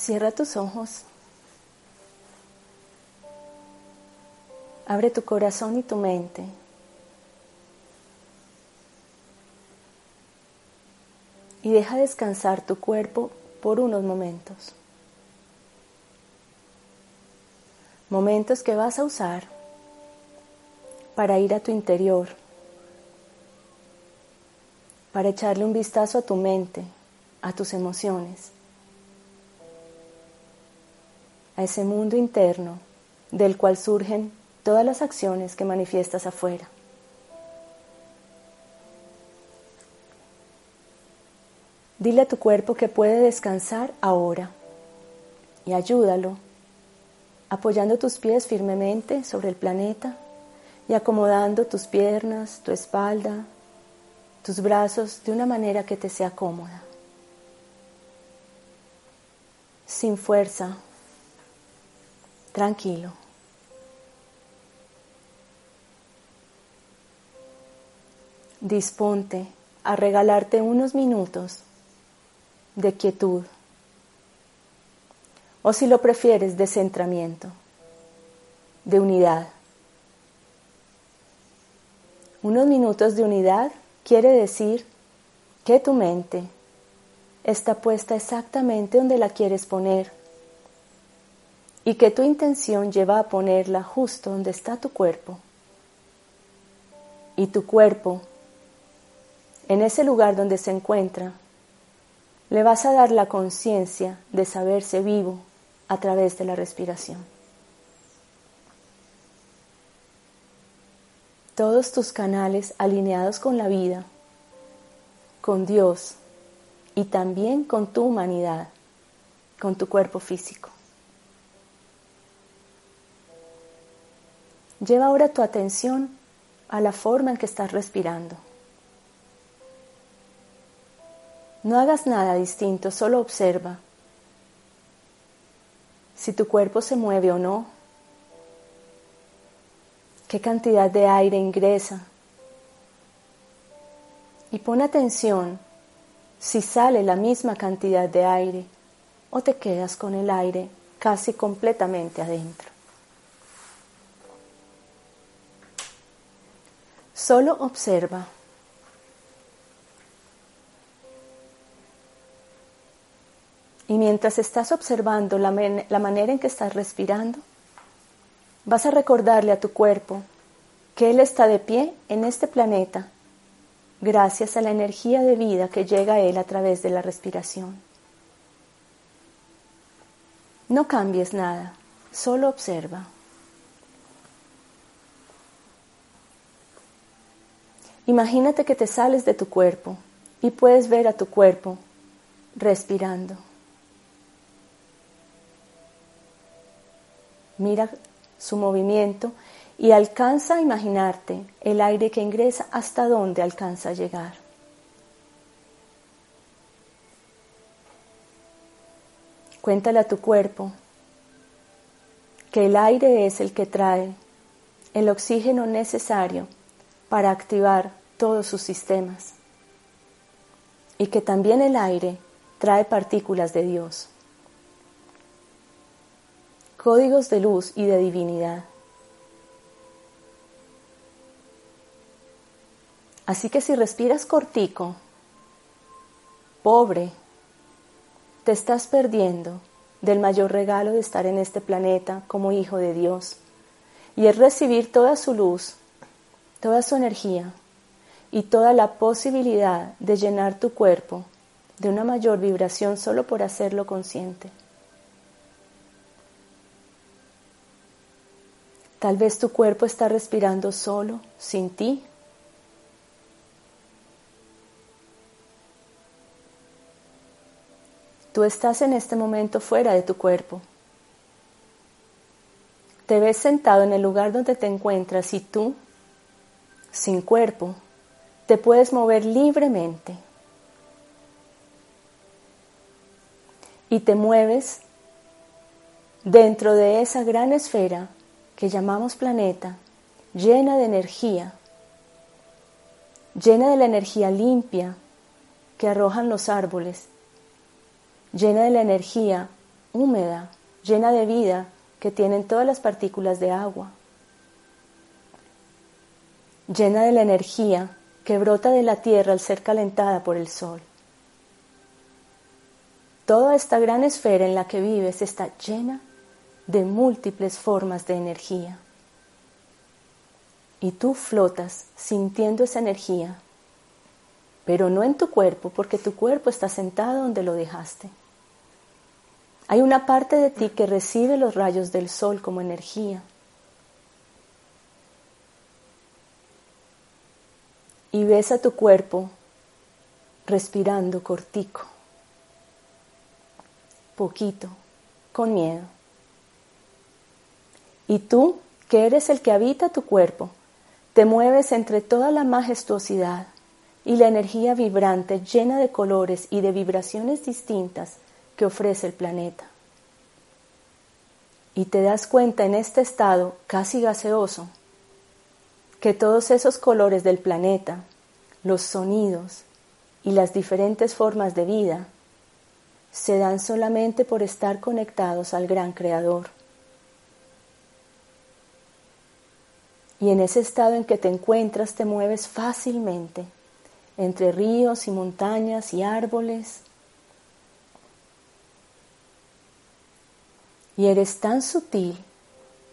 Cierra tus ojos. Abre tu corazón y tu mente. Y deja descansar tu cuerpo por unos momentos. Momentos que vas a usar para ir a tu interior, para echarle un vistazo a tu mente, a tus emociones a ese mundo interno del cual surgen todas las acciones que manifiestas afuera. Dile a tu cuerpo que puede descansar ahora y ayúdalo apoyando tus pies firmemente sobre el planeta y acomodando tus piernas, tu espalda, tus brazos de una manera que te sea cómoda. Sin fuerza, tranquilo. Disponte a regalarte unos minutos de quietud o si lo prefieres de centramiento, de unidad. Unos minutos de unidad quiere decir que tu mente está puesta exactamente donde la quieres poner y que tu intención lleva a ponerla justo donde está tu cuerpo. Y tu cuerpo, en ese lugar donde se encuentra, le vas a dar la conciencia de saberse vivo a través de la respiración. Todos tus canales alineados con la vida, con Dios y también con tu humanidad, con tu cuerpo físico. Lleva ahora tu atención a la forma en que estás respirando. No hagas nada distinto, solo observa si tu cuerpo se mueve o no, qué cantidad de aire ingresa y pon atención si sale la misma cantidad de aire o te quedas con el aire casi completamente adentro. Solo observa. Y mientras estás observando la, la, manera en que estás respirando, vas a recordarle a tu cuerpo que Él está de pie en este planeta gracias a la energía de vida que llega a Él a través de la respiración. No cambies nada, solo observa. Imagínate que te sales de tu cuerpo y puedes ver a tu cuerpo respirando. Mira su movimiento y alcanza a imaginarte el aire que ingresa hasta dónde alcanza a llegar. Cuéntale a tu cuerpo que el aire es el que trae el oxígeno necesario para activar todos sus sistemas. Y que también el aire trae partículas de Dios, códigos de luz y de divinidad. Así que si respiras cortico, pobre, te estás perdiendo del mayor regalo de estar en este planeta como hijo de Dios, y es recibir toda su luz, toda su energía, y toda la posibilidad de llenar tu cuerpo de una mayor vibración solo por hacerlo consciente. Tal vez tu cuerpo está respirando solo, sin ti. Tú estás en este momento fuera de tu cuerpo. Te ves sentado en el lugar donde te encuentras y tú, sin cuerpo, te puedes mover libremente. Y te mueves dentro de esa gran esfera que llamamos planeta, llena de energía, llena de la energía limpia que arrojan los árboles, llena de la energía húmeda, llena de vida que tienen todas las partículas de agua, llena de la energía que brota de la tierra al ser calentada por el sol. Toda esta gran esfera en la que vives está llena de múltiples formas de energía. Y tú flotas sintiendo esa energía, pero no en tu cuerpo, porque tu cuerpo está sentado donde lo dejaste. Hay una parte de ti que recibe los rayos del sol como energía. Y ves a tu cuerpo respirando cortico, poquito, con miedo. Y tú, que eres el que habita tu cuerpo, te mueves entre toda la majestuosidad y la energía vibrante llena de colores y de vibraciones distintas que ofrece el planeta. Y te das cuenta en este estado casi gaseoso que todos esos colores del planeta, los sonidos y las diferentes formas de vida se dan solamente por estar conectados al gran creador. Y en ese estado en que te encuentras te mueves fácilmente entre ríos y montañas y árboles y eres tan sutil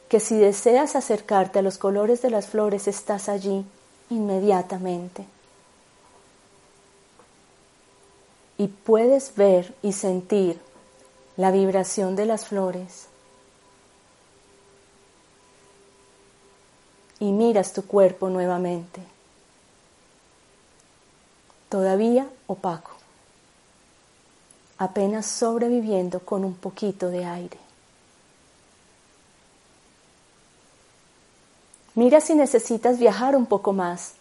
que si deseas acercarte a los colores de las flores estás allí inmediatamente. Y puedes ver y sentir la vibración de las flores. Y miras tu cuerpo nuevamente, todavía opaco, apenas sobreviviendo con un poquito de aire. Mira si necesitas viajar un poco más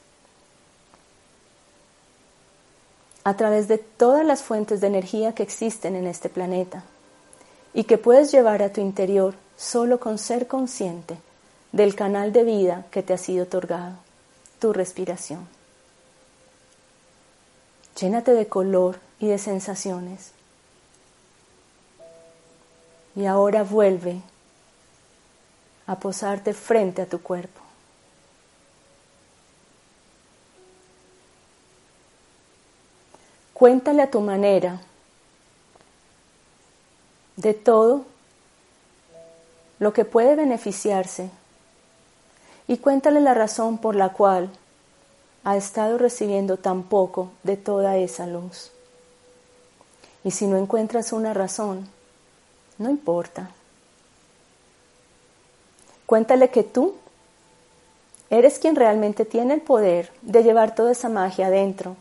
a través de todas las fuentes de energía que existen en este planeta y que puedes llevar a tu interior solo con ser consciente del canal de vida que te ha sido otorgado, tu respiración. Llénate de color y de sensaciones. Y ahora vuelve a posarte frente a tu cuerpo. Cuéntale a tu manera de todo lo que puede beneficiarse y cuéntale la razón por la cual ha estado recibiendo tan poco de toda esa luz. Y si no encuentras una razón, no importa. Cuéntale que tú eres quien realmente tiene el poder de llevar toda esa magia adentro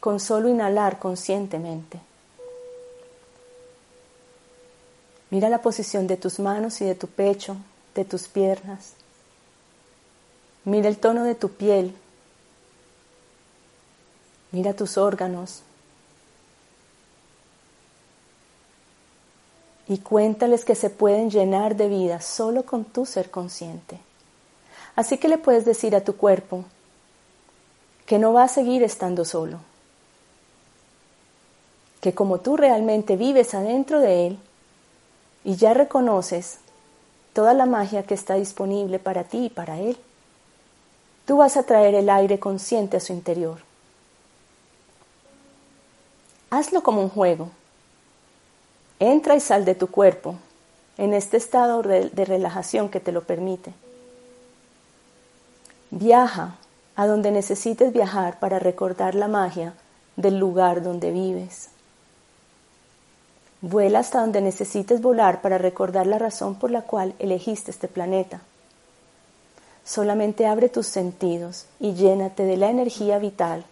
con solo inhalar conscientemente. Mira la posición de tus manos y de tu pecho, de tus piernas. Mira el tono de tu piel. Mira tus órganos. Y cuéntales que se pueden llenar de vida solo con tu ser consciente. Así que le puedes decir a tu cuerpo que no va a seguir estando solo que como tú realmente vives adentro de Él y ya reconoces toda la magia que está disponible para ti y para Él, tú vas a traer el aire consciente a su interior. Hazlo como un juego. Entra y sal de tu cuerpo en este estado de relajación que te lo permite. Viaja a donde necesites viajar para recordar la magia del lugar donde vives. Vuela hasta donde necesites volar para recordar la razón por la cual elegiste este planeta. Solamente abre tus sentidos y llénate de la energía vital,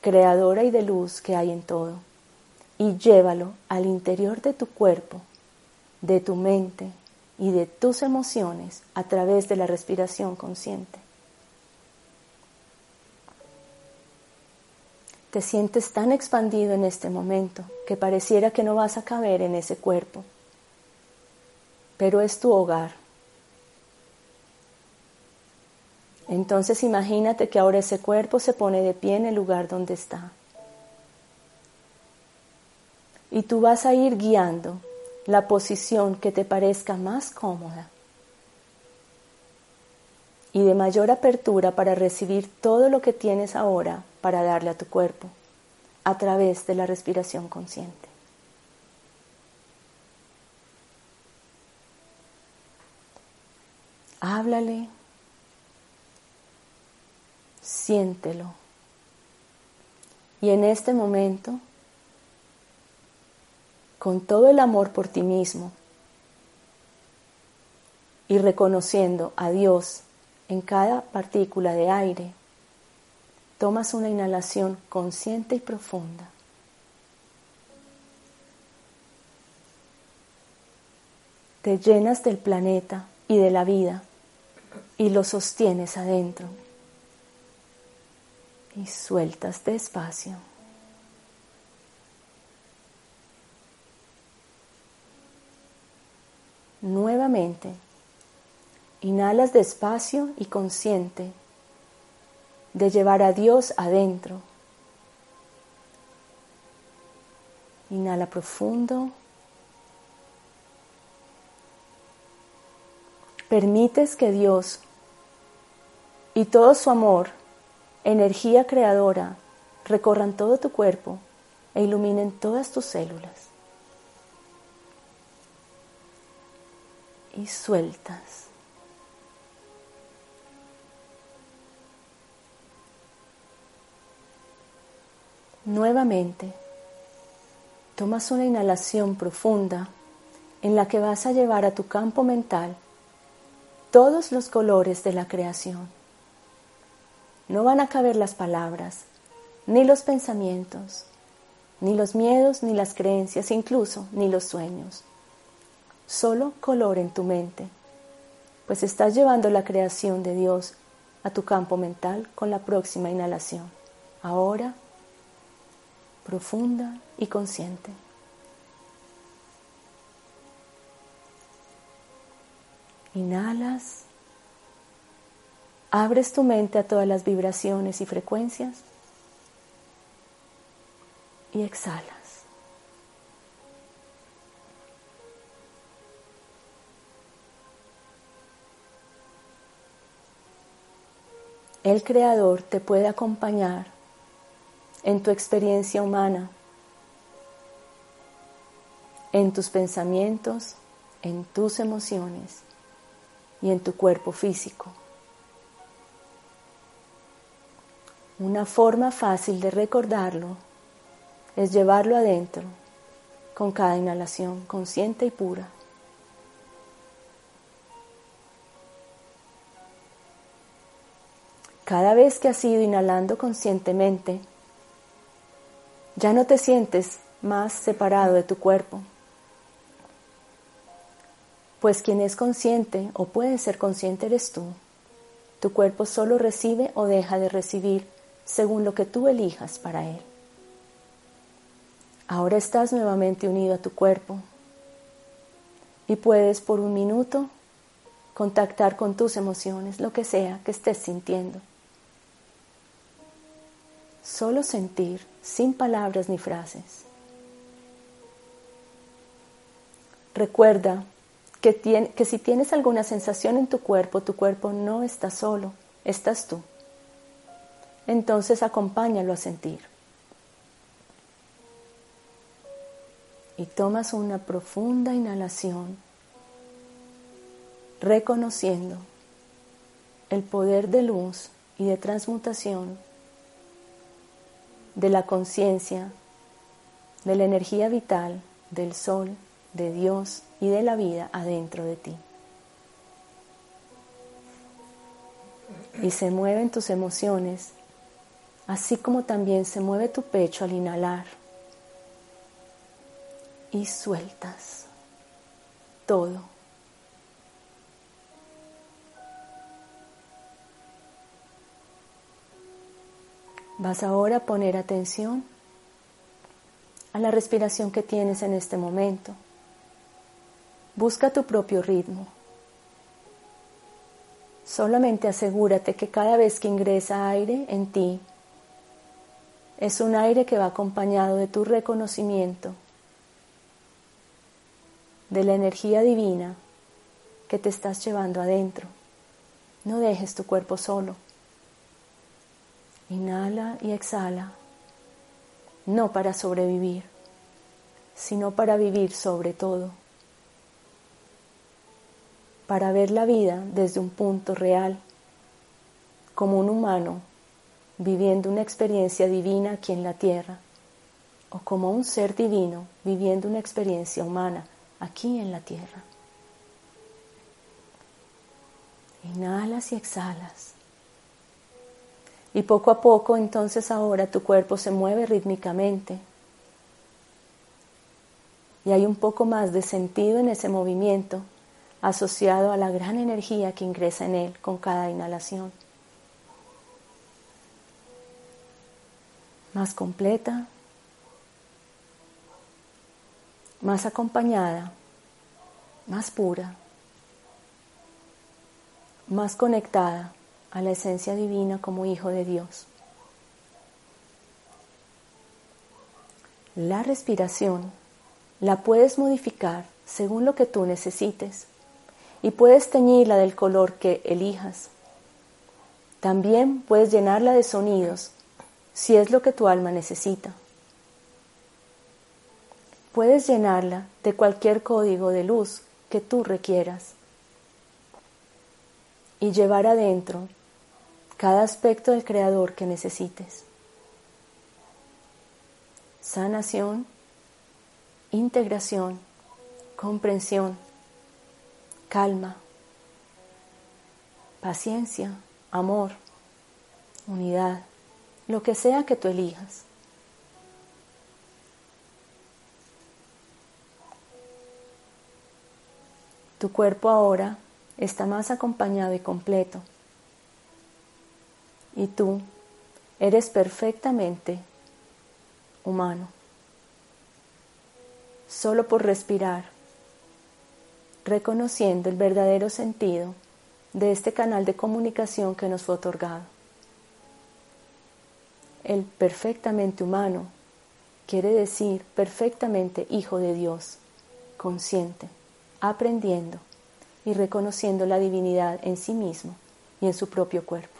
creadora y de luz que hay en todo. y llévalo al interior de tu cuerpo, de tu mente y de tus emociones a través de la respiración consciente. Te sientes tan expandido en este momento que pareciera que no vas a caber en ese cuerpo, pero es tu hogar. Entonces imagínate que ahora ese cuerpo se pone de pie en el lugar donde está. Y tú vas a ir guiando la posición que te parezca más cómoda y de mayor apertura para recibir todo lo que tienes ahora para darle a tu cuerpo a través de la respiración consciente. Háblale, siéntelo. Y en este momento, con todo el amor por ti mismo y reconociendo a Dios en cada partícula de aire, tomas una inhalación consciente y profunda. Te llenas del planeta y de la vida y lo sostienes adentro. Y sueltas despacio. Nuevamente Inhalas despacio y consciente de llevar a Dios adentro. Inhala profundo. Permites que Dios y todo su amor, energía creadora, recorran todo tu cuerpo e iluminen todas tus células. Y sueltas. Nuevamente, tomas una inhalación profunda en la que vas a llevar a tu campo mental todos los colores de la creación. No van a caber las palabras, ni los pensamientos, ni los miedos, ni las creencias, incluso ni los sueños. Solo color en tu mente, pues estás llevando la creación de Dios a tu campo mental con la próxima inhalación. Ahora profunda y consciente. Inhalas, abres tu mente a todas las vibraciones y frecuencias y exhalas. El Creador te puede acompañar en tu experiencia humana, en tus pensamientos, en tus emociones y en tu cuerpo físico. Una forma fácil de recordarlo es llevarlo adentro con cada inhalación consciente y pura. Cada vez que has ido inhalando conscientemente, ya no te sientes más separado de tu cuerpo, pues quien es consciente o puede ser consciente eres tú. Tu cuerpo solo recibe o deja de recibir según lo que tú elijas para él. Ahora estás nuevamente unido a tu cuerpo y puedes por un minuto contactar con tus emociones, lo que sea que estés sintiendo. Solo sentir sin palabras ni frases. Recuerda que, que si tienes alguna sensación en tu cuerpo, tu cuerpo no está solo, estás tú. Entonces acompáñalo a sentir. Y tomas una profunda inhalación, reconociendo el poder de luz y de transmutación de la conciencia, de la energía vital, del sol, de Dios y de la vida adentro de ti. Y se mueven tus emociones, así como también se mueve tu pecho al inhalar y sueltas todo. Vas ahora a poner atención a la respiración que tienes en este momento. Busca tu propio ritmo. Solamente asegúrate que cada vez que ingresa aire en ti, es un aire que va acompañado de tu reconocimiento de la energía divina que te estás llevando adentro. No dejes tu cuerpo solo. Inhala y exhala, no para sobrevivir, sino para vivir sobre todo, para ver la vida desde un punto real, como un humano viviendo una experiencia divina aquí en la tierra, o como un ser divino viviendo una experiencia humana aquí en la tierra. Inhalas y exhalas. Y poco a poco entonces ahora tu cuerpo se mueve rítmicamente. Y hay un poco más de sentido en ese movimiento asociado a la gran energía que ingresa en él con cada inhalación. más completa, más acompañada, más pura, más conectada a la esencia divina como hijo de Dios. La respiración la puedes modificar según lo que tú necesites y puedes teñirla del color que elijas. También puedes llenarla de sonidos si es lo que tu alma necesita. Puedes llenarla de cualquier código de luz que tú requieras y llevar adentro cada aspecto del Creador que necesites. Sanación, integración, comprensión, calma, paciencia, amor, unidad, lo que sea que tú elijas. Tu cuerpo ahora está más acompañado y completo. Y tú eres perfectamente humano. Solo por respirar, reconociendo el verdadero sentido de este canal de comunicación que nos fue otorgado. El perfectamente humano quiere decir perfectamente hijo de Dios, consciente, aprendiendo y reconociendo la divinidad en sí mismo y en su propio cuerpo.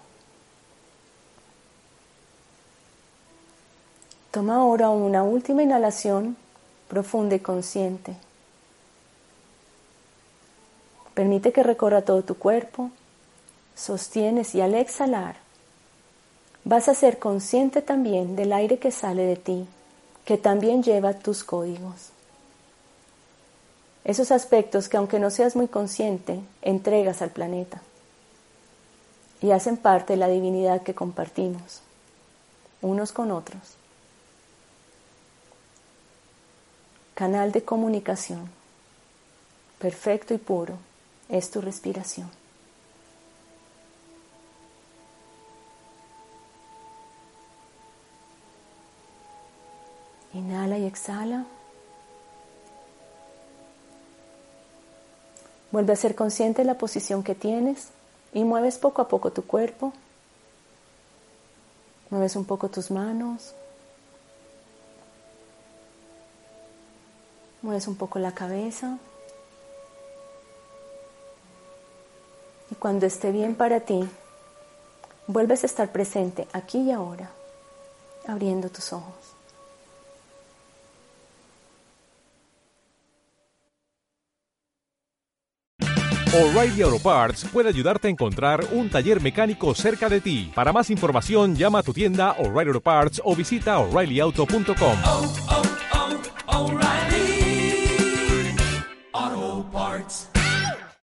Toma ahora una última inhalación profunda y consciente. Permite que recorra todo tu cuerpo, sostienes y al exhalar vas a ser consciente también del aire que sale de ti, que también lleva tus códigos. Esos aspectos que aunque no seas muy consciente, entregas al planeta y hacen parte de la divinidad que compartimos, unos con otros. Canal de comunicación, perfecto y puro, es tu respiración. Inhala y exhala. Vuelve a ser consciente de la posición que tienes y mueves poco a poco tu cuerpo. Mueves un poco tus manos. Mueves un poco la cabeza. Y cuando esté bien para ti, vuelves a estar presente aquí y ahora, abriendo tus ojos. O'Reilly Auto Parts puede ayudarte a encontrar un taller mecánico cerca de ti. Para más información, llama a tu tienda O'Reilly Auto Parts o visita oreillyauto.com.